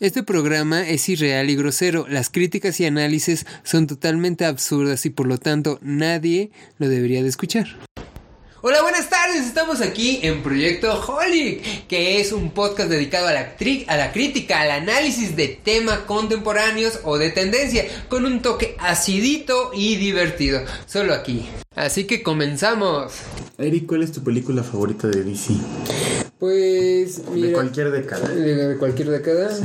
Este programa es irreal y grosero. Las críticas y análisis son totalmente absurdas y por lo tanto nadie lo debería de escuchar. Hola, buenas tardes. Estamos aquí en Proyecto Holic, que es un podcast dedicado a la, a la crítica, al análisis de temas contemporáneos o de tendencia, con un toque acidito y divertido. Solo aquí. Así que comenzamos. Eric, ¿cuál es tu película favorita de DC? Pues. de cualquier década. De, cualquier década. Sí.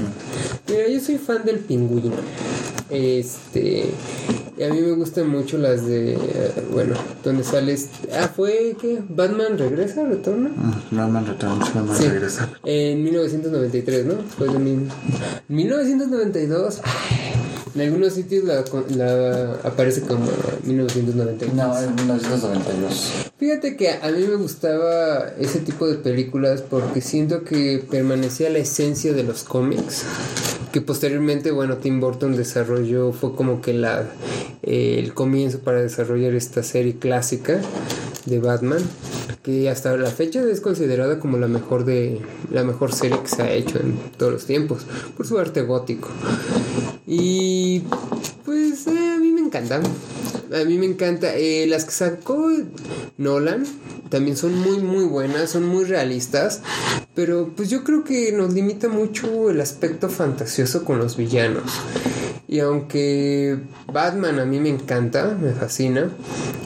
Mira, yo soy fan del pingüino. Este. Y a mí me gustan mucho las de. Bueno, donde sales. Ah, fue. ¿Qué? ¿Batman regresa? ¿Retorna? Ah, Batman retorna, Batman regresa. En 1993, ¿no? Fue de 1992. En algunos sitios la, la aparece como 1992. No, en 1992. Fíjate que a mí me gustaba ese tipo de películas porque siento que permanecía la esencia de los cómics. Que posteriormente, bueno, Tim Burton desarrolló, fue como que la, eh, el comienzo para desarrollar esta serie clásica de Batman que hasta la fecha es considerada como la mejor de la mejor serie que se ha hecho en todos los tiempos por su arte gótico y pues eh, a mí me encanta a mí me encanta. Eh, las que sacó Nolan también son muy muy buenas son muy realistas pero pues yo creo que nos limita mucho el aspecto fantasioso con los villanos y aunque Batman a mí me encanta, me fascina,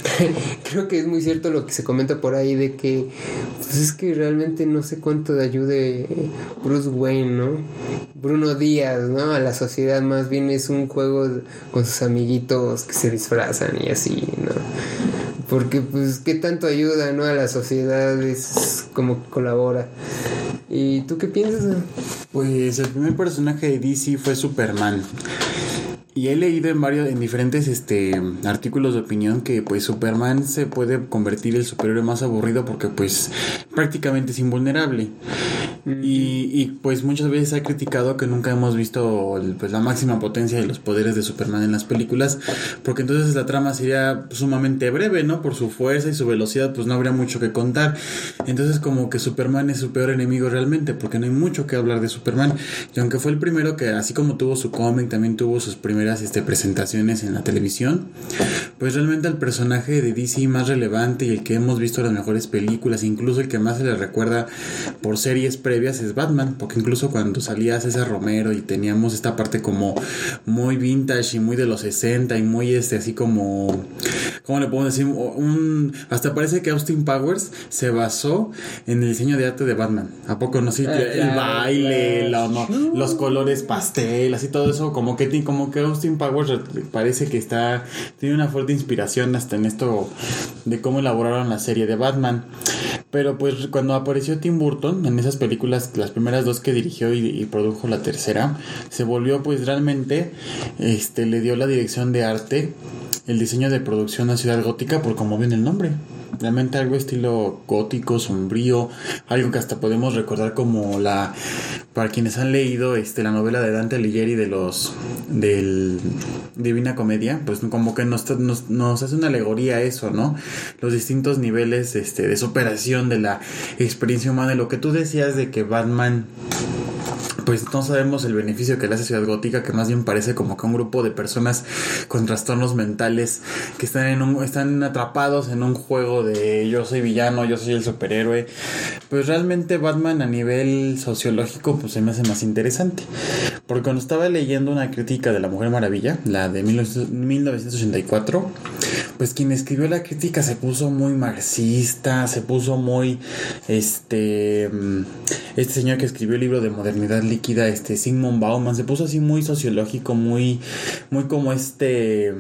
creo que es muy cierto lo que se comenta por ahí de que pues es que realmente no sé cuánto de ayude Bruce Wayne, ¿no? Bruno Díaz, ¿no? A la sociedad más bien es un juego con sus amiguitos que se disfrazan y así, ¿no? Porque pues qué tanto ayuda, ¿no? A la sociedad es como colabora. ¿Y tú qué piensas? Pues el primer personaje de DC fue Superman. Y he leído en varios, en diferentes este, artículos de opinión que pues Superman se puede convertir el superhéroe más aburrido porque pues prácticamente es invulnerable. Y, y, pues muchas veces ha criticado que nunca hemos visto pues, la máxima potencia de los poderes de Superman en las películas, porque entonces la trama sería sumamente breve, ¿no? Por su fuerza y su velocidad, pues no habría mucho que contar. Entonces como que Superman es su peor enemigo realmente, porque no hay mucho que hablar de Superman. Y aunque fue el primero que, así como tuvo su cómic, también tuvo sus primeras este, presentaciones en la televisión, pues realmente el personaje de DC más relevante y el que hemos visto en las mejores películas, incluso el que más se le recuerda por series pre es Batman, porque incluso cuando salía César Romero y teníamos esta parte como muy vintage y muy de los 60 y muy este así como ¿cómo le puedo decir? Un, hasta parece que Austin Powers se basó en el diseño de arte de Batman. ¿A poco no? Sí, eh, el baile, los colores pastel, así todo eso, como que, como que Austin Powers parece que está, tiene una fuerte inspiración hasta en esto de cómo elaboraron la serie de Batman. Pero pues cuando apareció Tim Burton en esas películas, las primeras dos que dirigió y, produjo la tercera, se volvió pues realmente, este, le dio la dirección de arte, el diseño de producción a Ciudad Gótica por como viene el nombre. Realmente algo estilo gótico, sombrío, algo que hasta podemos recordar como la para quienes han leído este la novela de Dante Alighieri de los del Divina Comedia, pues como que nos, nos, nos, hace una alegoría eso, ¿no? Los distintos niveles este, de superación de la experiencia humana, lo que tú decías de que Batman pues no sabemos el beneficio que le hace Ciudad Gótica, que más bien parece como que un grupo de personas con trastornos mentales que están en un, están atrapados en un juego de yo soy villano, yo soy el superhéroe. Pues realmente Batman a nivel sociológico pues se me hace más interesante. Porque cuando estaba leyendo una crítica de La Mujer Maravilla, la de 1984, pues quien escribió la crítica se puso muy marxista, se puso muy este mm, este señor que escribió el libro de modernidad líquida, este Sigmund Bauman, se puso así muy sociológico, muy, muy como este,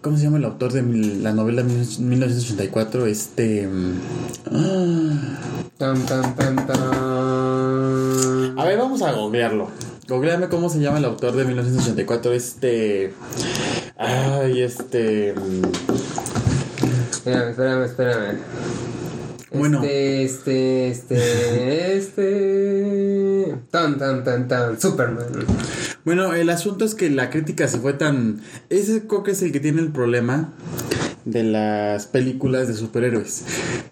¿cómo se llama el autor de la novela 1984? Este... Tan, tan, tan, tan. A ver, vamos a googlearlo. Googleame cómo se llama el autor de 1984. Este. Ay, este. Espérame, espérame, espérame. Bueno. Este, este, este, este. Tan, tan, tan, tan. Superman. Bueno, el asunto es que la crítica se fue tan. Ese creo que es el que tiene el problema de las películas de superhéroes.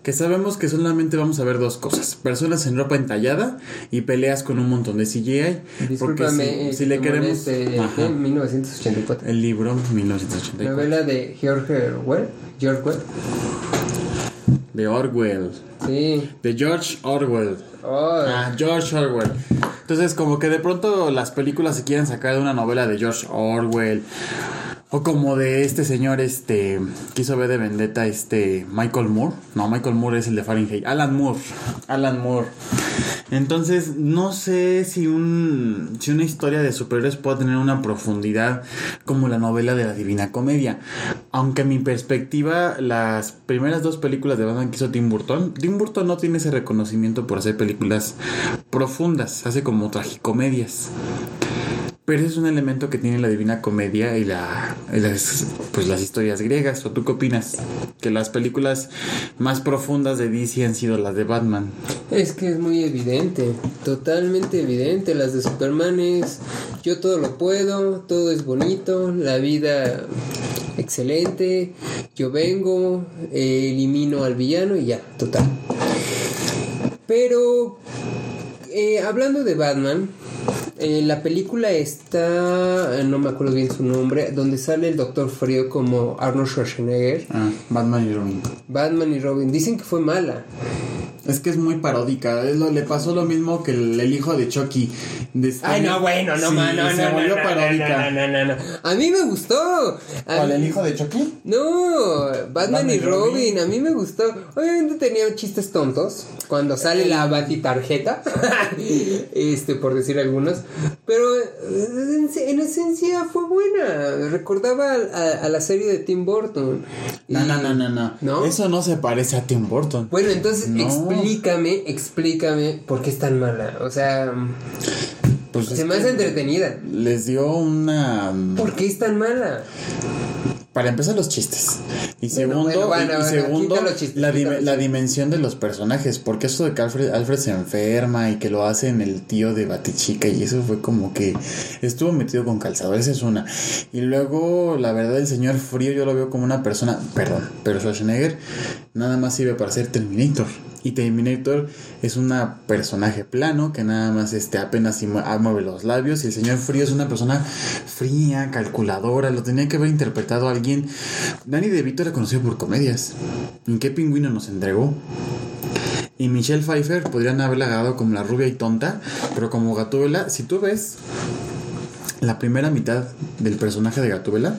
Que sabemos que solamente vamos a ver dos cosas: personas en ropa entallada y peleas con un montón de CGI. Porque si, Discúlpame, si le eh, queremos. de, Ajá. 1984. El libro 1984 Novela de George Orwell. George Orwell. De Orwell. Sí. De George Orwell. Oh, Ah, George Orwell. Entonces, como que de pronto las películas se quieren sacar de una novela de George Orwell. O como de este señor, este, hizo B de Vendetta, este, Michael Moore. No, Michael Moore es el de Fahrenheit. Alan Moore. Alan Moore. Entonces, no sé si un, si una historia de superhéroes puede tener una profundidad como la novela de la Divina Comedia. Aunque en mi perspectiva, las primeras dos películas de Batman que hizo Tim Burton, Tim Burton no tiene ese reconocimiento por hacer películas profundas, hace como tragicomedias. Pero es un elemento que tiene la Divina Comedia y, la, las, pues las historias griegas. ¿O tú qué opinas? Que las películas más profundas de DC han sido las de Batman. es que es muy evidente. Totalmente evidente. Las de Superman es. Yo todo lo puedo. Todo es bonito. La vida. Excelente. Yo vengo. elimino al villano y ya. Total. Pero. eh, hablando de Batman. Eh, la película está, eh, no me acuerdo bien su nombre, donde sale el Doctor Frío como Arnold Schwarzenegger, Ah, Batman y Robin. Batman y Robin. Dicen que fue mala. Es que es muy paródica. Es lo, le pasó lo mismo que el, el hijo de Chucky. De- Ay, no, bueno, no, Sí, ma, no, se no, volvió no, paródica. no, no, no, no, no. A mí me gustó. A ¿Cuál, mí- el hijo de Chucky? No, Batman, Batman y Robin. Robin. a mí me gustó. Obviamente tenía chistes tontos cuando sale la tarjeta, este por decir algunos, pero eh, en, en esencia fue buena. Recordaba a, a la serie de Tim Burton. Y- no, no, no, no. ¿No? Eso no se parece a Tim Burton. Bueno, entonces No. Explícame, explícame por qué es tan mala. O sea, Pues se me hace entretenida. Les dio una. ¿Por qué es tan mala? Para empezar, los chistes. Y segundo, bueno, bueno, y- y bueno, segundo quita los chistes, la, dim- dimensión de los personajes. Porque eso de que Alfred, Alfred se enferma y que lo hace en el tío de Batichica. Y eso fue como que estuvo metido con calzador. Esa es una. Y luego, la verdad, el señor Frío yo lo veo como una persona. Perdón, pero Schwarzenegger nada más sirve para ser Terminator. Y Terminator es una personaje plano que nada más este, apenas ah, mueve los labios. Y el señor Frío es una persona fría, calculadora. Lo tenía que haber interpretado alguien. Danny DeVito era conocido por comedias. ¿En qué pingüino nos entregó? Y Michelle Pfeiffer podrían haberla agarrado como la rubia y tonta, pero como Gatúbela, si tú ves la primera mitad del personaje de Gatúbela,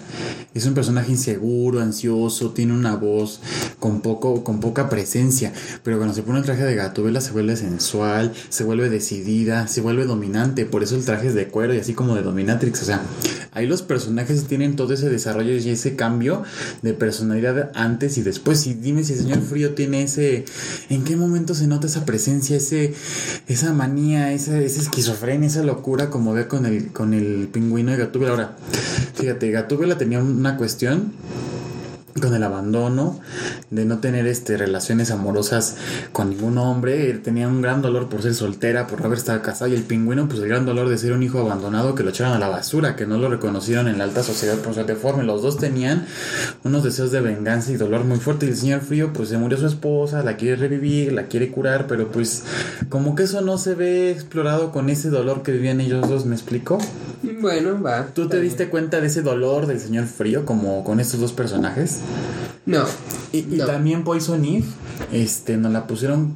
es un personaje inseguro, ansioso, tiene una voz con poco con poca presencia, pero cuando se pone el traje de Gatúbela se vuelve sensual, se vuelve decidida, se vuelve dominante, por eso el traje es de cuero y así como de dominatrix, o sea, ahí los personajes tienen todo ese desarrollo y ese cambio de personalidad antes y después. Y dime si el señor Frío tiene ese. ¿En qué momento se nota esa presencia, ese, esa manía, esa, esa esquizofrenia, esa locura como ve con el, con el pingüino de Gatúbela? Ahora, fíjate, Gatúbela tenía una cuestión con el abandono, de no tener este relaciones amorosas con ningún hombre, él tenía un gran dolor por ser soltera, por no haber estado casada y el pingüino pues el gran dolor de ser un hijo abandonado que lo echaron a la basura, que no lo reconocieron en la alta sociedad por ser deforme, los dos tenían unos deseos de venganza y dolor muy fuerte y el señor Frío pues se murió su esposa, la quiere revivir, la quiere curar, pero pues como que eso no se ve explorado con ese dolor que vivían ellos dos, ¿me explico? Bueno, va. ¿Tú te diste cuenta de ese dolor del señor Frío como con estos dos personajes? No. Y, también Poison Eve, este, nos la pusieron,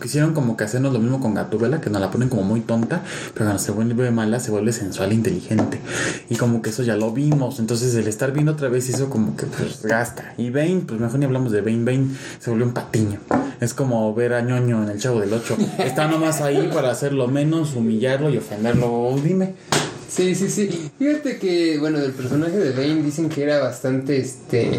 quisieron como que hacernos lo mismo con Gatúbela, que nos la ponen como muy tonta, pero cuando se vuelve mala se vuelve sensual e inteligente. Y como que eso ya lo vimos, entonces el estar viendo otra vez eso como que pues gasta. Y Bane, pues mejor ni hablamos de Bane, Bane se volvió un patiño. Es como ver a ñoño en el Chavo del 8. Está nomás ahí para hacerlo menos, humillarlo y ofenderlo. Dime. Sí, sí, sí. Fíjate que, bueno, del personaje de Bane dicen que era bastante, este,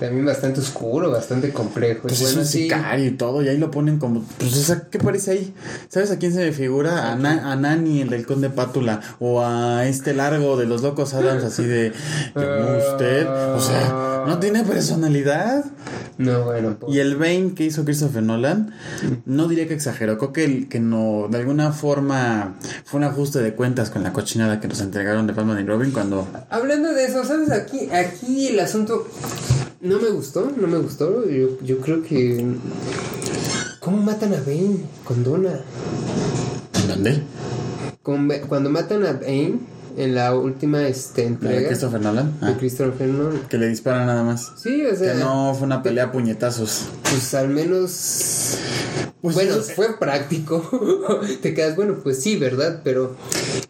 también bastante oscuro, bastante complejo. Pues Y es bueno, un sí. sicario y todo, y ahí lo ponen como, pues, o sea, ¿qué parece ahí? ¿Sabes a quién se me figura? A, Na- a Nani, el del Conde Pátula, o a este largo de los locos Adams, así de, usted, o sea, no tiene personalidad. No, bueno, pues. Y el Bane que hizo Christopher Nolan, no diría que exageró, creo que, el- que no, de alguna forma fue un ajuste de cuentas con la cochinada que nos entregaron de Batman y Robin cuando... Hablando de eso, ¿sabes? Aquí, aquí el asunto. No me gustó, no me gustó. Yo, yo creo que. ¿Cómo matan a Bane con Donna? ¿En dónde? Con cuando matan a Bane en la última este, ¿La de entrega Christopher Nolan? de Ah, Christopher Nolan. que le disparan nada más. Sí, o sea, Que no fue una pelea a puñetazos. pues al menos. Pues bueno, fue práctico. Te quedas, bueno, pues sí, ¿verdad? Pero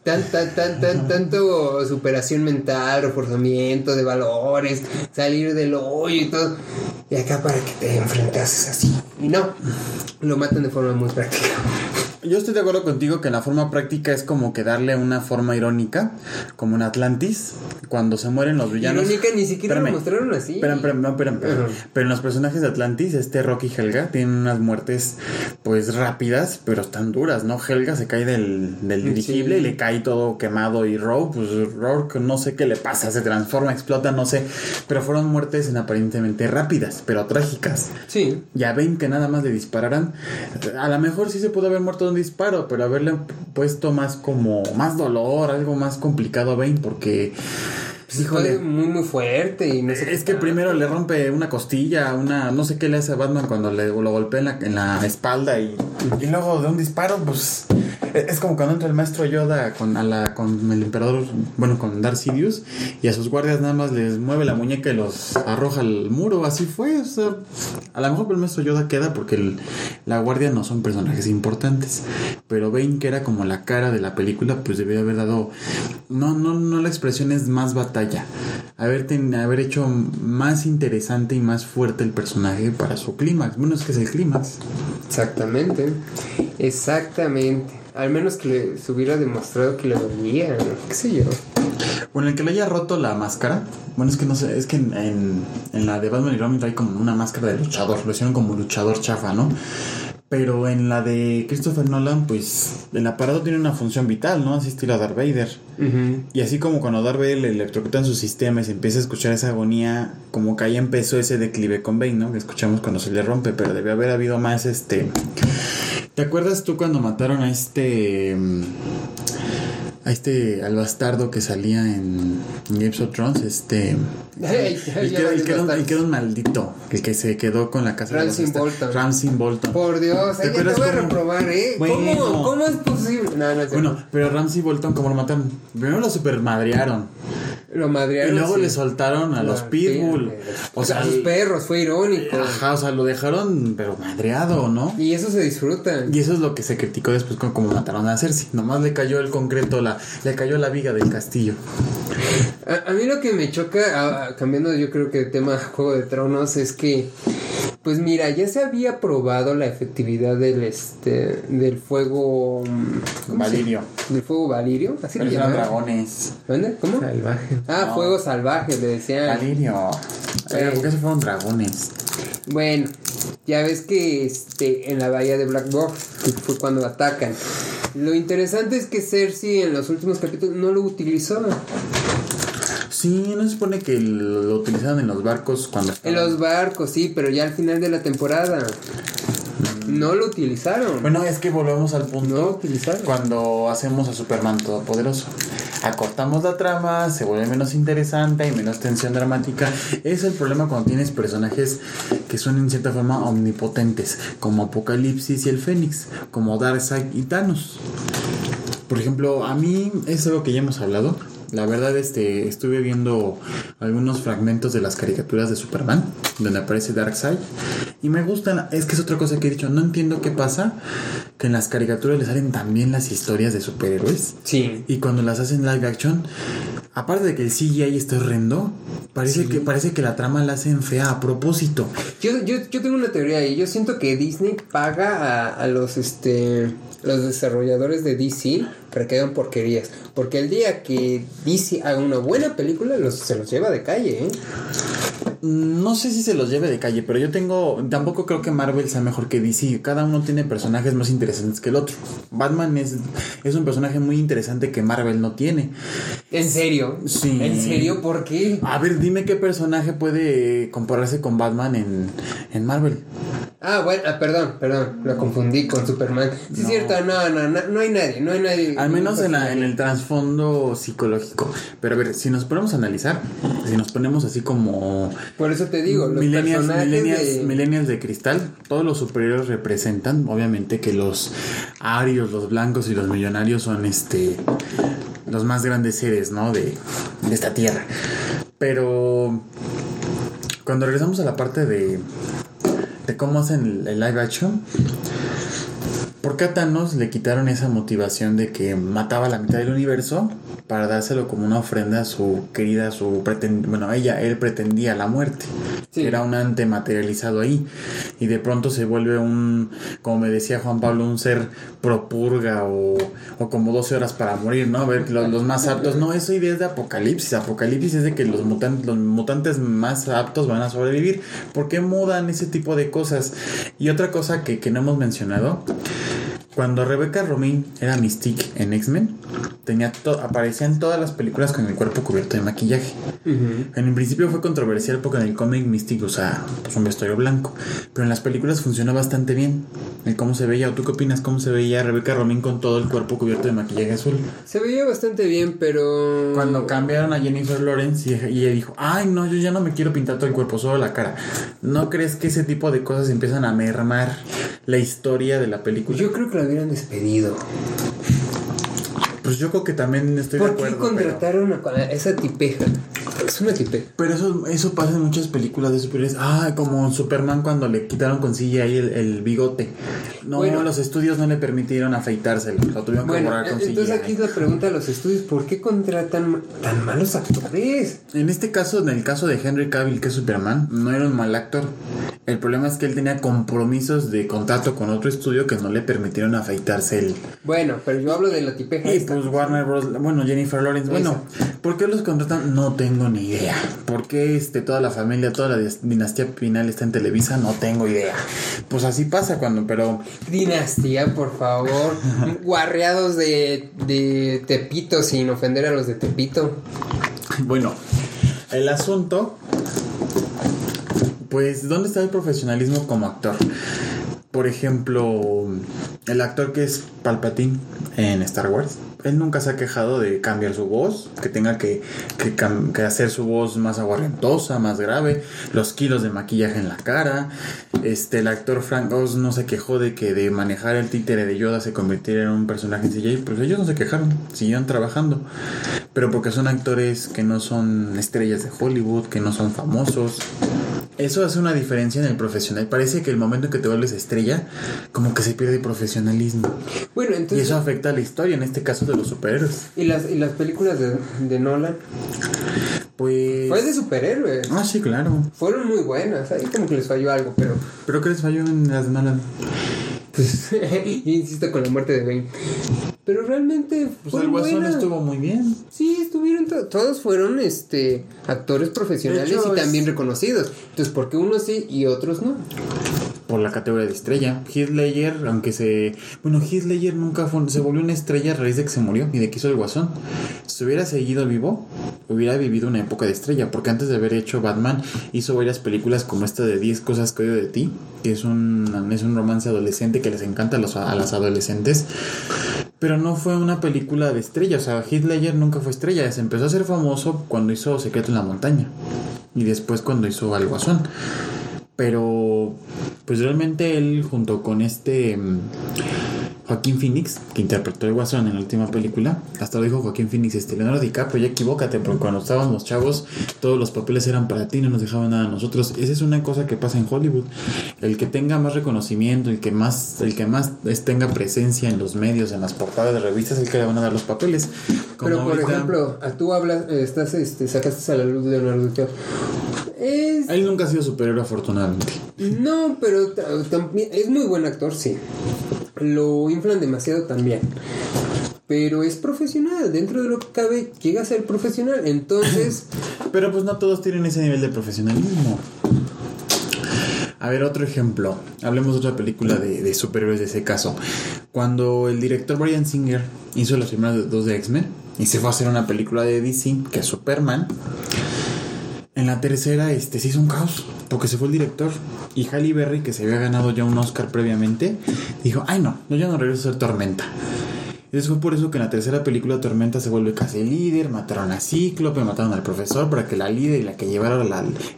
tan, tan, tan, tan, tanto superación mental, reforzamiento de valores, salir del hoyo y todo. Y acá para que te enfrentases así. Y no, lo matan de forma muy práctica. Yo estoy de acuerdo contigo que la forma práctica es como que darle una forma irónica, como en Atlantis, cuando se mueren los villanos. Irónica ni siquiera lo mostraron así. Espera, espera, no, espera, espera. Ajá. Pero en los personajes de Atlantis, este Rocky y Helga tienen unas muertes pues rápidas, pero están duras, ¿no? Helga se cae del, del dirigible Sí. y le cae todo quemado y Rogue, pues Rourke no sé qué le pasa, se transforma, explota, no sé. Pero fueron muertes en aparentemente rápidas, pero trágicas. Sí. Ya ven que nada más le dispararan. A lo mejor sí se pudo haber muerto un disparo, pero haberle puesto más como más dolor, algo más complicado a Bane, porque pues, híjole. muy, muy fuerte y no sé Es qué que primero le rompe una costilla, una no sé qué le hace a Batman cuando le lo golpea en la, en la espalda y, y luego de un disparo, pues e- es como cuando entra el maestro Yoda con, a la, con el emperador, bueno, con Darth Sidious y a sus guardias nada más les mueve la muñeca y los arroja al muro, así fue, o sea, a lo mejor el maestro Yoda queda porque el- la guardia no son personajes importantes, pero Bane que era como la cara de la película, pues debería haber dado, no, no, no la expresión es más batalla, haber, ten- haber hecho más interesante y más fuerte el personaje para su clímax, bueno es que es el clímax. Exactamente. Exactamente. Al menos que le, se hubiera demostrado que le dolía, ¿no? qué sé yo. Bueno, el que le haya roto la máscara, bueno, es que no sé, es que en, en, en la de Batman y Robin trae como una máscara de luchador, lo hicieron como luchador chafa, ¿no? Pero en la de Christopher Nolan, pues el aparato tiene una función vital, ¿no? Así estilo Darth Vader. Y así como cuando Darth Vader le electrocutan su sistema y se empieza a escuchar esa agonía, como que ahí empezó ese declive con Bane, ¿no? Que escuchamos cuando se le rompe, pero debió haber habido más este... ¿Te acuerdas tú cuando mataron a este... A este al bastardo que salía en, Games of Thrones, este... El, que, el, que era un- el bastardos. que era un maldito, el que se quedó con la casa Ramsay de los Bolton. Ramsay Bolton. Por Dios, ¿Te te voy a reprobar, ¿eh? Bueno. ¿Cómo, ¿Cómo es posible? No, no es. Bueno, pero Ramsay Bolton, ¿cómo lo mataron? Primero lo supermadrearon. Lo Y madrearon. luego sí. le soltaron a los pitbull. O sea, a sus perros, fue irónico. Ajá, o sea, lo dejaron, pero madreado, ¿no? Y eso se disfruta. Y eso es lo que se criticó después con cómo mataron a Cersei. Nomás le cayó el concreto, la, le cayó la viga del castillo. A, a mí lo que me choca, a- a- cambiando yo creo que el tema Juego de Tronos, es que, pues mira, ya se había probado la efectividad del este del fuego mm, ¿cómo se- Valirio. del fuego valirio, así Pero le llamaban. dragones. ¿Dónde? ¿Cómo? Salvaje. Ah, No. fuego salvaje, le decían. Valirio. Oiga, ¿Por qué se fueron dragones? Bueno, ya ves que este en la bahía de Black Box fue cuando atacan. Lo interesante es que Cersei en los últimos capítulos no lo utilizó. Sí, no se supone que lo utilizaban en los barcos cuando En los barcos, sí, pero ya al final de la temporada. No lo utilizaron. Bueno, es que volvemos al punto. no lo utilizaron. Cuando hacemos a Superman todopoderoso, acortamos la trama, se vuelve menos interesante y menos tensión dramática. Es el problema cuando tienes personajes que son en cierta forma omnipotentes, como Apocalipsis y el Fénix, como Darkseid y Thanos. Por ejemplo, a mí es algo que ya hemos hablado. La verdad, este, estuve viendo algunos fragmentos de las caricaturas de Superman, donde aparece Darkseid, y me gustan. Es que es otra cosa que he dicho. No entiendo qué pasa que en las caricaturas le salen también las historias de superhéroes. Sí. Y cuando las hacen live action, aparte de que el CGI está horrendo, parece, que, parece que la trama la hacen fea a propósito. Yo, yo, yo tengo una teoría ahí. Yo siento que Disney paga a, a los este los desarrolladores de DC para que hagan porquerías. Porque el día que DC haga una buena película, los, se los lleva de calle, ¿eh? No sé si se los lleve de calle, pero yo tengo. Tampoco creo que Marvel sea mejor que DC. Cada uno tiene personajes más interesantes que el otro. Batman es, es un personaje muy interesante que Marvel no tiene. ¿En serio? Sí. ¿En serio? ¿Por qué? A ver, dime qué personaje puede compararse con Batman en, en Marvel. Ah, bueno, ah, perdón, perdón, lo confundí con Superman. Sí, es No. cierto, No, no, no, no hay nadie, no hay nadie. Al menos en, la, en el trasfondo psicológico. Pero a ver, si nos ponemos a analizar, si nos ponemos así como Por eso te digo, los millennials, de... millennials de cristal, todos los superiores representan, obviamente que los arios, los blancos y los millonarios son este los más grandes seres, ¿no? De, de esta tierra. Pero cuando regresamos a la parte de, de cómo hacen el, el live action, ¿por qué Thanos le quitaron esa motivación de que mataba la mitad del universo para dárselo como una ofrenda a su querida, su pretend bueno, ella, él pretendía la muerte? Sí. Era un ante materializado ahí. Y de pronto se vuelve un, como me decía Juan Pablo, un ser propurga o, o como 12 horas para morir, ¿no? A ver, los, los más aptos. No, eso idea es de Apocalipsis. Apocalipsis es de que los, mutantes los mutantes más aptos van a sobrevivir. ¿Por qué mudan ese tipo de cosas? Y otra cosa que, que no hemos mencionado. Cuando Rebecca Romijn era Mystique en X-Men, tenía aparecía en todas las películas con el cuerpo cubierto de maquillaje. Ujú. En un principio fue controversial porque en el cómic Mystique usaba pues, un vestuario blanco, pero en las películas funcionó bastante bien. El cómo se veía, ¿o tú qué opinas? ¿Cómo se veía Rebecca Romijn con todo el cuerpo cubierto de maquillaje azul? Se veía bastante bien, pero... Cuando cambiaron a Jennifer Lawrence y, y ella dijo, ay no, yo ya no me quiero pintar todo el cuerpo, solo la cara. ¿No crees que ese tipo de cosas empiezan a mermar la historia de la película? Yo creo que la hubieran despedido. pues yo creo que también estoy ¿Por de qué acuerdo. pero- contrataron a a esa tipeja? Es una. Pero eso, eso pasa en muchas películas de superhéroes. Ah, como Superman cuando le quitaron con CGI el, el bigote. No, Bueno. los estudios no le permitieron afeitárselo. Lo tuvieron que Bueno, borrar con entonces CGI. aquí es la pregunta a los estudios, ¿por qué contratan tan malos actores? En este caso, en el caso de Henry Cavill, que es Superman, no era un mal actor. El problema es que él tenía compromisos de contrato con otro estudio que no le permitieron afeitarse el... Bueno, pero yo hablo de la tipeja Y esta. pues Warner Bros. Bueno, Jennifer Lawrence. Bueno, ¿por qué los contratan? No tengo ni idea. ¿Por qué este, toda la familia, toda la dinastía final está en Televisa? No tengo idea. Pues así pasa cuando, pero Dinastía, por favor. Guarreados de, de Tepito sin ofender a los de Tepito. bueno, el asunto, pues, ¿dónde está el profesionalismo como actor? Por ejemplo, el actor que es Palpatine en Star Wars, él nunca se ha quejado de cambiar su voz, que tenga que, que hacer su voz más aguardentosa, más grave, los kilos de maquillaje en la cara. Este, el actor Frank Oz no se quejó de que de manejar el títere de Yoda se convirtiera en un personaje en CGI, pues ellos no se quejaron, siguieron trabajando. Pero porque son actores que no son estrellas de Hollywood, que no son famosos. Eso hace una diferencia en el profesional. Parece que el momento en que te vuelves estrella, como que se pierde profesionalismo. Bueno, Y entonces... eso afecta a la historia, en este caso de los superhéroes. ¿Y las, y las películas de, de Nolan? Pues. Fue de superhéroes. Ah, sí, claro. Fueron muy buenas. Ahí como que les falló algo, pero... ¿Pero qué les falló en las Nolan? Pues, yo insisto con la muerte de Bane. Pero realmente Pues fueron el Guasón buenas. estuvo muy bien. Sí, estuvieron to- todos fueron este actores profesionales hecho, y también es- reconocidos. Entonces, ¿por qué unos sí y otros no? Por la categoría de estrella. Heath Ledger, aunque se. Bueno, Heath Ledger nunca fue, se volvió una estrella a raíz de que se murió y de que hizo el Guasón. Si hubiera seguido vivo, hubiera vivido una época de estrella. Porque antes de haber hecho Batman, hizo varias películas como esta de 10 cosas que odio de ti. Que es un, es un romance adolescente que les encanta a, los, a las adolescentes. Pero no fue una película de estrella. O sea, Heath Ledger nunca fue estrella. Se empezó a ser famoso cuando hizo Secreto en la Montaña. Y después cuando hizo Al Guasón. Pero, pues realmente él, junto con este mm, Joaquín Phoenix, que interpretó el Guasón en la última película, hasta lo dijo Joaquín Phoenix, este Leonardo DiCaprio, ya equivócate, porque cuando estábamos chavos, todos los papeles eran para ti, no nos dejaban nada a nosotros. Esa es una cosa que pasa en Hollywood. El que tenga más reconocimiento, el que más, el que más tenga presencia en los medios, en las portadas de revistas, es el que le van a dar los papeles. Como Pero por ahorita- ejemplo, tú hablas, eh, estás, este, sacaste a la luz de Leonardo DiCaprio. Es Él nunca ha sido superior, afortunadamente. no, pero ta- también es muy buen actor, sí. Lo inflan demasiado también. Pero es profesional, dentro de lo que cabe, llega a ser profesional. Entonces, Pero pues no todos tienen ese nivel de profesionalismo. A ver, otro ejemplo. Hablemos de otra película de, de superhéroes de ese caso. Cuando el director Brian Singer hizo las primeras dos de X-Men y se fue a hacer una película de DC, que es Superman, en la tercera, este, se hizo un caos, porque se fue el director. Y Halle Berry, que se había ganado ya un Oscar previamente, dijo, ay no, yo ya no regreso a ser Tormenta. Y fue por eso que en la tercera película Tormenta se vuelve casi líder, mataron a Cíclope, mataron al profesor para que la líder y la que llevara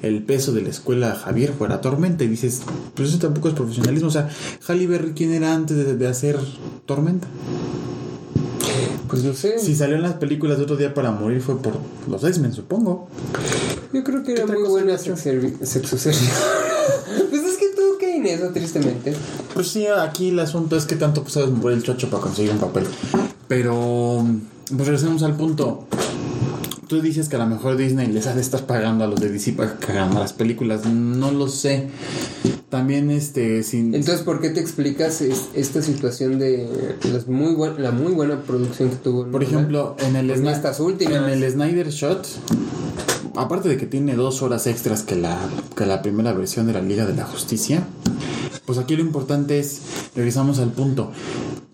el peso de la escuela Javier fuera Tormenta. Y dices, pues eso tampoco es profesionalismo. O sea, Halle Berry, ¿quién era antes de, de hacer Tormenta? Pues no sé. Si salió en las películas de otro día para morir fue por los X-Men, supongo. Yo creo que era muy buena sexo Pues es que todo cae en eso, tristemente. Pues sí, aquí el asunto es que tanto pues, sabes mover el chocho para conseguir un papel. Pero, pues regresemos al punto. Tú dices que a lo mejor Disney les hace estar pagando a los de DC para que hagan las películas. No lo sé. También este sin Entonces, ¿por qué te explicas esta situación de las muy la muy buena producción que tuvo? Por ejemplo, en el en estas últimas en el Snyder Shot aparte de que tiene dos horas extras que la, que la primera versión de la Liga de la Justicia, pues aquí lo importante es, regresamos al punto.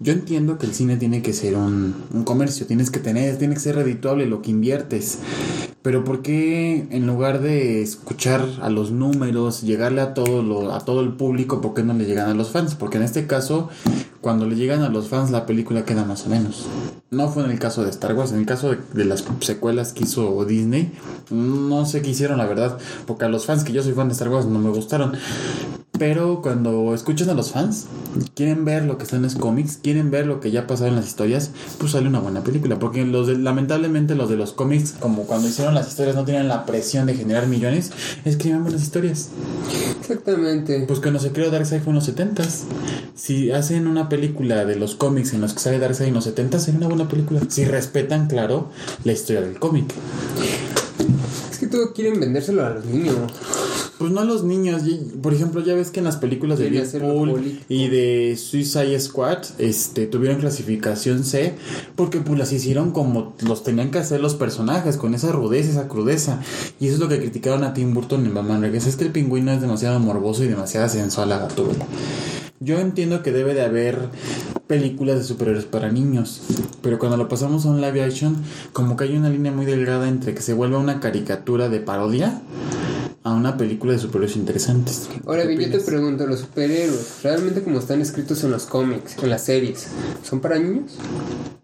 Yo entiendo que el cine tiene que ser un, un comercio, tienes que tener, tiene que ser redituable lo que inviertes. Pero ¿por qué en lugar de escuchar a los números, llegarle a todo lo, a todo el público, por qué no le llegan a los fans? Porque en este caso, cuando le llegan a los fans, la película queda más o menos. No fue en el caso de Star Wars, en el caso de, de las secuelas que hizo Disney, no sé qué hicieron, la verdad, porque a los fans que yo soy fan de Star Wars no me gustaron. Pero cuando escuchan a los fans, quieren ver lo que está en los cómics, quieren ver lo que ya pasado en las historias, pues sale una buena película. Porque los lamentablemente los de los cómics, como cuando hicieron las historias, no tenían la presión de generar millones, escriben buenas historias. Exactamente. Pues cuando se creó Darkseid fue en los 70 Si hacen una película de los cómics en los que sale Darkseid en los 70 sería una buena película. Si respetan, claro, la historia del cómic. Es que todos quieren vendérselo a los niños. Pues no a los niños. Por ejemplo, ya ves que en las películas de Deadpool y de Suicide Squad este, tuvieron clasificación C porque pues las hicieron como los tenían que hacer los personajes, con esa rudeza, esa crudeza. Y eso es lo que criticaron a Tim Burton en Batman Regreso. Es que el pingüino es demasiado morboso y demasiado sensual a gatúbela. Yo entiendo que debe de haber películas de superhéroes para niños, pero cuando lo pasamos a un live action, como que hay una línea muy delgada entre que se vuelva una caricatura de parodia a una película de superhéroes interesantes. Ahora bien, yo te pregunto, ¿los superhéroes, realmente como están escritos en los cómics, en las series, son para niños?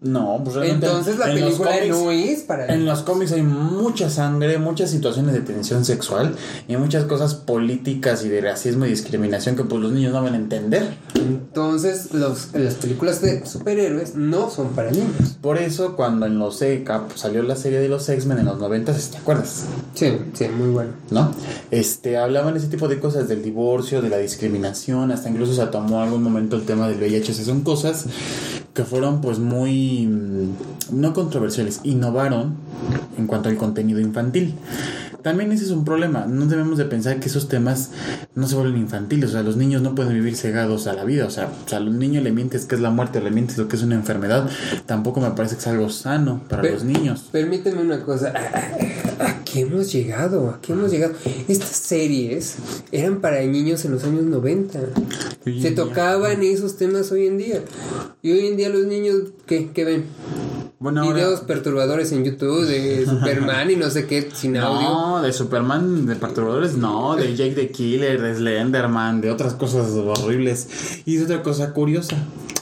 No, pues realmente. Entonces la película no es para niños. En los cómics hay mucha sangre, muchas situaciones de tensión sexual y muchas cosas políticas y de racismo y discriminación que pues los niños no van a entender. Entonces los, las películas de superhéroes no son para niños. Por eso cuando en los ECA salió la serie de los X-Men en los 90, ¿te acuerdas? Sí, sí, muy bueno. ¿No? Este, hablaban ese tipo de cosas, del divorcio, de la discriminación, hasta incluso se tomó algún momento el tema del VIH. son cosas que fueron pues muy, mm, no controversiales, innovaron en cuanto al contenido infantil. También ese es un problema. No debemos de pensar que esos temas no se vuelven infantiles. O sea, los niños no pueden vivir cegados a la vida. O sea, o sea a los niños le mientes que es la muerte, le mientes lo que es una enfermedad. Tampoco me parece que es algo sano para los niños. Permíteme una cosa. ¿A, qué hemos llegado? ¿A qué hemos llegado? Estas series eran para niños en los años 90. Se tocaban esos temas hoy en día. Y hoy en día los niños, ¿qué, qué ven? Bueno, Videos perturbadores en YouTube de Superman y no sé qué sin audio. No, de Superman, de perturbadores, no, de Jake the Killer, de Slenderman, de otras cosas horribles. Y es otra cosa curiosa.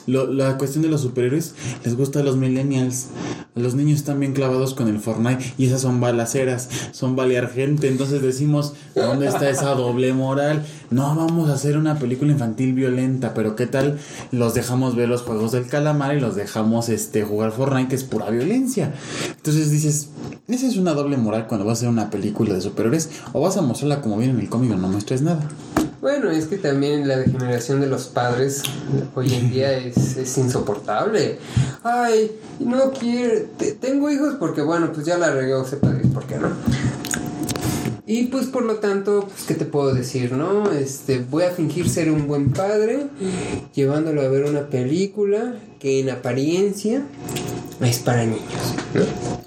La cuestión de los superhéroes les gusta a los millennials. Los niños están bien clavados con el Fortnite y esas son balaceras, son balear gente. Entonces decimos, ¿dónde está esa doble moral? No vamos a hacer una película infantil violenta, pero ¿qué tal los dejamos ver los juegos del calamar y los dejamos este, jugar Fortnite, que es pura violencia? Entonces dices, esa es una doble moral cuando vas a hacer una película de superhéroes o vas a mostrarla como viene en el cómic no muestres nada. Bueno, es que también la degeneración de los padres hoy en día es, es insoportable. Ay, no quiero, tengo hijos porque bueno, pues ya la regó, sepa por qué no. Y pues por lo tanto, pues qué te puedo decir, ¿no? Este, voy a fingir ser un buen padre, llevándolo a ver una película que en apariencia es para niños,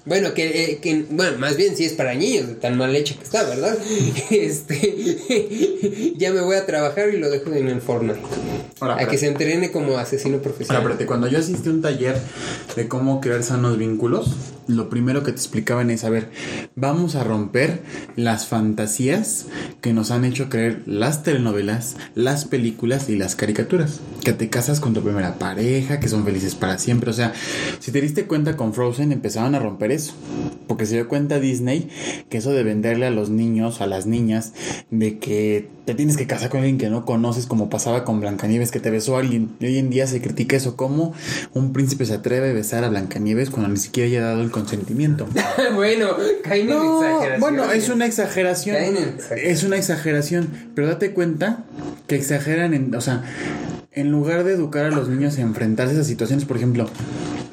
Bueno, que, eh, que, bueno, más bien si es para niños, de tan mal hecha que está, ¿verdad? Este, ya me voy a trabajar y lo dejo en el Fortnite. a que se entrene como asesino profesional. Ahora, cuando yo asistí a un taller de cómo crear sanos vínculos, lo primero que te explicaban es, a ver, vamos a romper las fantasías que nos han hecho creer las telenovelas, las películas y las caricaturas. Que te casas con tu primera pareja, que son felices para siempre. O sea, si te diste cuenta con Frozen, empezaban a romper eso. Porque se dio cuenta Disney que eso de venderle a los niños, a las niñas, de que te tienes que casar con alguien que no conoces, como pasaba con Blancanieves, que te besó alguien. Y hoy en día se critica eso, como un príncipe se atreve a besar a Blancanieves cuando ni siquiera haya dado el consentimiento. bueno, caen en exageración. Bueno, es una exageración. Es una exageración, pero date cuenta que exageran en, o sea, en lugar de educar a los niños a enfrentarse a esas situaciones, por ejemplo,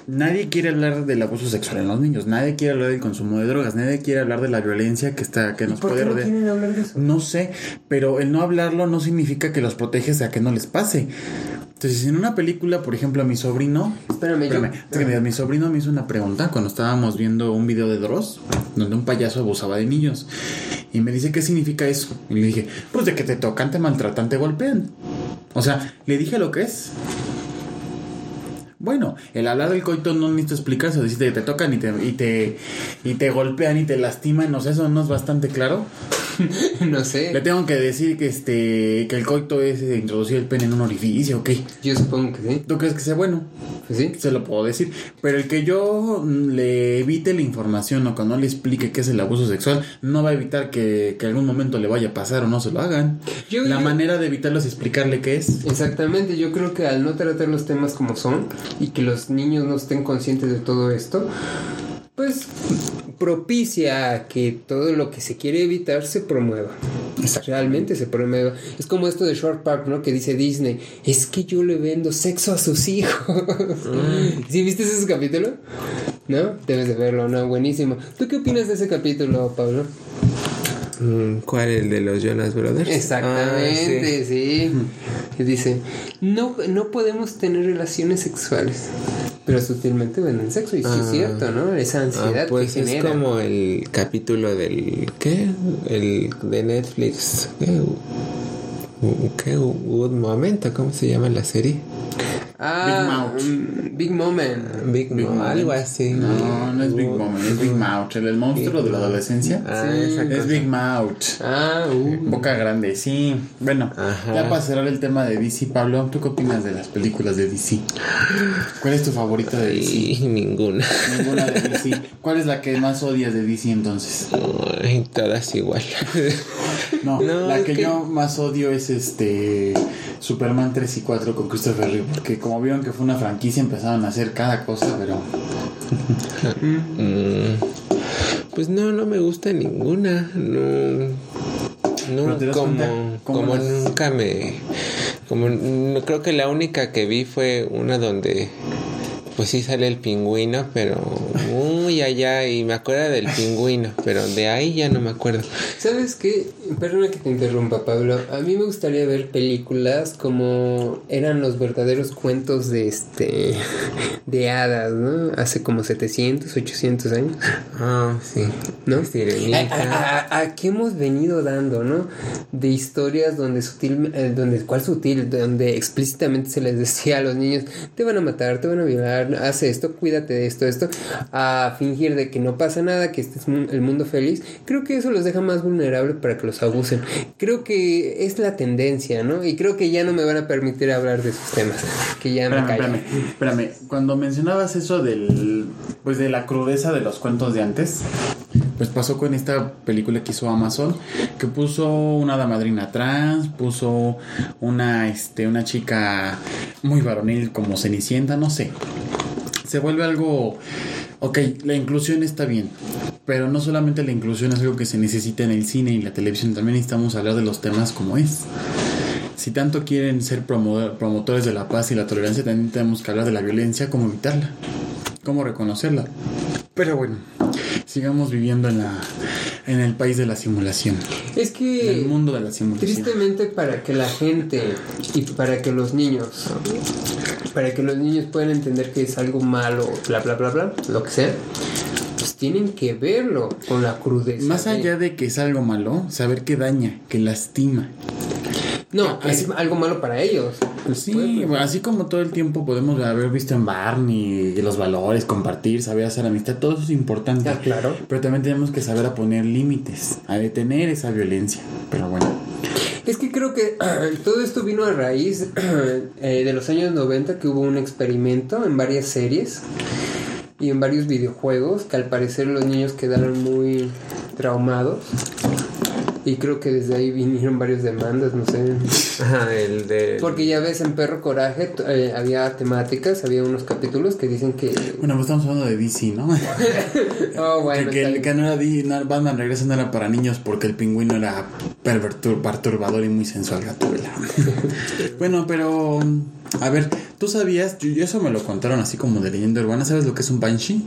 nadie quiere hablar del abuso sexual en los niños, nadie quiere hablar del consumo de drogas, nadie quiere hablar de la violencia que está que nos ¿Por puede qué no rodear. quieren hablar de eso? No sé, pero el no hablarlo no significa que los proteges a que no les pase. Entonces, en una película, por ejemplo, a mi sobrino. Espérame, yo- espérame, es que mira, mi sobrino me hizo una pregunta cuando estábamos viendo un video de Dross, donde un payaso abusaba de niños. Y me dice, ¿qué significa eso? Y le dije, pues de que te tocan, te maltratan, te golpean. O sea, le dije lo que es. Bueno, el hablar del coito no necesito explicarse, decirte que te tocan y te, y te, y te golpean y te lastiman, o sea, eso no es bastante claro. no sé. Le tengo que decir que este que el coito es eh, introducir el pene en un orificio, ok. Yo supongo que sí. ¿Tú crees que sea bueno? Pues sí. Se lo puedo decir. Pero el que yo mm, le evite la información o que no le explique qué es el abuso sexual, no va a evitar que, que algún momento le vaya a pasar o no se lo hagan. Yo- la yo- manera de evitarlo es explicarle qué es. Exactamente, yo creo que al no tratar los temas como son y que los niños no estén conscientes de todo esto, pues propicia a que todo lo que se quiere evitar se promueva. Realmente se promueva. Es como esto de Short Park, ¿no? Que dice Disney, es que yo le vendo sexo a sus hijos. ¿Sí viste ese capítulo? ¿No? Debes de verlo, ¿no? Buenísimo. ¿Tú qué opinas de ese capítulo, Pablo? Mm, ¿Cuál? ¿El de los Jonas Brothers? Exactamente, sí. Y Dice, no, no podemos tener relaciones sexuales. Pero sutilmente venden sexo. Y sí Ah. es cierto, ¿no? Esa Ah, ansiedad pues que es genera. como el capítulo del ¿qué? El de Netflix. ¿Qué? ¿Qué? Good Moment, ¿cómo se llama la serie? Ah, Big Mouth. Big Moment. Big, Big Mo- Moment. algo así. No, no es Big Moment, es Big Mouth. El, el monstruo de la adolescencia. Ah, Sí. Es. Big Mouth. Ah, uh. Boca grande, sí. Bueno, Ajá. ya para cerrar el tema de DC, Pablo, ¿tú qué opinas de las películas de DC? ¿Cuál es tu favorita de DC? Ninguna. Ninguna de DC. ¿Cuál es la que más odias de DC entonces? Ay, todas igual. No, No, la es que, que- yo más odio es este Superman 3 y 4 con Christopher Reeve, porque como vieron que fue una franquicia empezaron a hacer cada cosa, pero Mm, pues no, no me gusta ninguna. No, no como, como las- nunca me. Como no, creo que la única que vi fue una donde. Pues sí sale el pingüino, pero muy allá y me acuerdo del pingüino, pero de ahí ya no me acuerdo. ¿Sabes qué? Perdona que te interrumpa, Pablo. A mí me gustaría ver películas como eran los verdaderos cuentos de este de hadas, ¿no? Hace como 700, 800 años, Ah, sí. ¿no? A, a- a qué hemos venido dando, ¿no? De historias donde sutil, eh, donde cuál sutil, donde explícitamente se les decía a los niños, te van a matar, te van a violar, haz esto, cuídate de esto, esto, a fingir de que no pasa nada, que este es el mundo feliz. Creo que eso los deja más vulnerables para que los abusen. Creo que es la tendencia, ¿no? Y creo que ya no me van a permitir hablar de esos temas, que ya me espérame, callo. espérame, espérame. Cuando mencionabas eso del pues de la crudeza de los cuentos de antes, pues pasó con esta película que hizo Amazon, que puso una hada madrina trans, puso una este una chica muy varonil como Cenicienta, no sé. Se vuelve algo Ok, la inclusión está bien, pero no solamente la inclusión es algo que se necesita en el cine y la televisión, también necesitamos hablar de los temas como es. Si tanto quieren ser promo- promotores de la paz y la tolerancia, también tenemos que hablar de la violencia, cómo evitarla, cómo reconocerla. Pero bueno, sigamos viviendo en la en el país de la simulación, Es que... en el mundo de la simulación. Tristemente para que la gente y para que los niños, para que los niños puedan entender que es algo malo, bla, bla, bla, bla, lo que sea, pues tienen que verlo con la crudeza. Más allá de que es algo malo, saber que daña, que lastima. No, es algo malo para ellos. Pues sí, así como todo el tiempo podemos haber visto en Barney los valores, compartir, saber hacer amistad, todo eso es importante. Ah, claro. Pero también tenemos que saber a poner límites, a detener esa violencia. Pero bueno. Es que creo que todo esto vino a raíz eh, de los años 90 que hubo un experimento en varias series y en varios videojuegos que al parecer los niños quedaron muy traumados y creo que desde ahí vinieron varias demandas, no sé. Ajá, el de... Porque ya ves, en Perro Coraje eh, había temáticas, había unos capítulos que dicen que... Bueno, pues estamos hablando de DC, ¿no? oh, bueno. que, que, que, no era no, Batman Regresa no era para niños porque el pingüino era perturbador y muy sensual, gatubela. bueno, pero... A ver, ¿tú sabías? Yo, eso me lo contaron así como de leyenda urbana. ¿Sabes lo que es un banshee?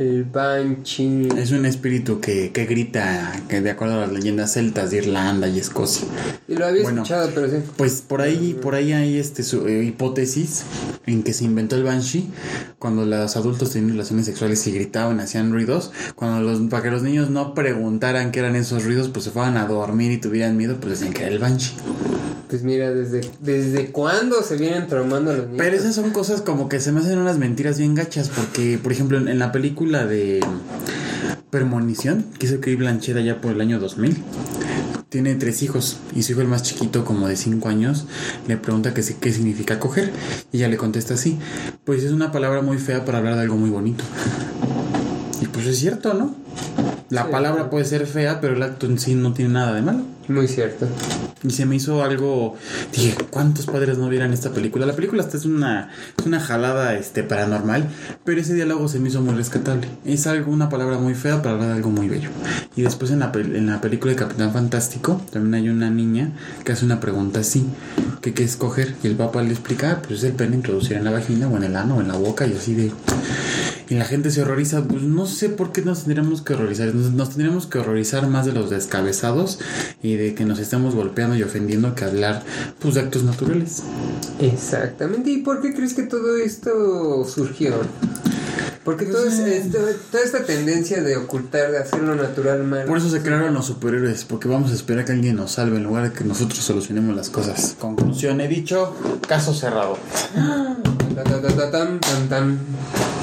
El Banshee. Es un espíritu que, que, grita, que de acuerdo a las leyendas celtas de Irlanda y Escocia. Y lo había bueno, escuchado, pero sí. Pues por ahí, por ahí hay este su, eh, hipótesis en que se inventó el Banshee cuando los adultos tenían relaciones sexuales y gritaban, hacían ruidos. Cuando los, para que los niños no preguntaran qué eran esos ruidos, pues se fueran a dormir y tuvieran miedo, pues decían que era el Banshee. Pues mira, desde, desde cuándo se vienen traumando a los niños. Pero esas son cosas como que se me hacen unas mentiras bien gachas, porque, por ejemplo, en, en la película de Permonición, que hizo Kate Blanchett allá por el año 2000, tiene tres hijos y su hijo el más chiquito, como de cinco años, le pregunta qué significa coger y ella le contesta así, pues es una palabra muy fea para hablar de algo muy bonito. Y pues es cierto, ¿no? La sí, palabra puede ser fea, pero el acto en sí no tiene nada de malo. Muy cierto. Y se me hizo algo. Dije, ¿cuántos padres no vieran esta película? La película hasta es una, es una jalada este, paranormal, pero ese diálogo se me hizo muy rescatable. Es algo, una palabra muy fea para hablar de algo muy bello. Y después en la, en la película de Capitán Fantástico, también hay una niña que hace una pregunta así: ¿qué, qué escoger? Y el papá le explica, ah, pues es el pene introducir en la vagina o en el ano o en la boca y así de y la gente se horroriza. Pues no sé por qué nos tendríamos que horrorizar. Nos, nos, tendríamos que horrorizar más de los descabezados y de que nos estemos golpeando y ofendiendo que hablar pues, de actos naturales. Exactamente. ¿Y por qué crees que todo esto surgió? Porque todo es, es, toda esta tendencia de ocultar, de hacerlo natural mal. Por eso se crearon los superhéroes, porque vamos a esperar que alguien nos salve en lugar de que nosotros solucionemos las cosas. Conclusión, he dicho, caso cerrado.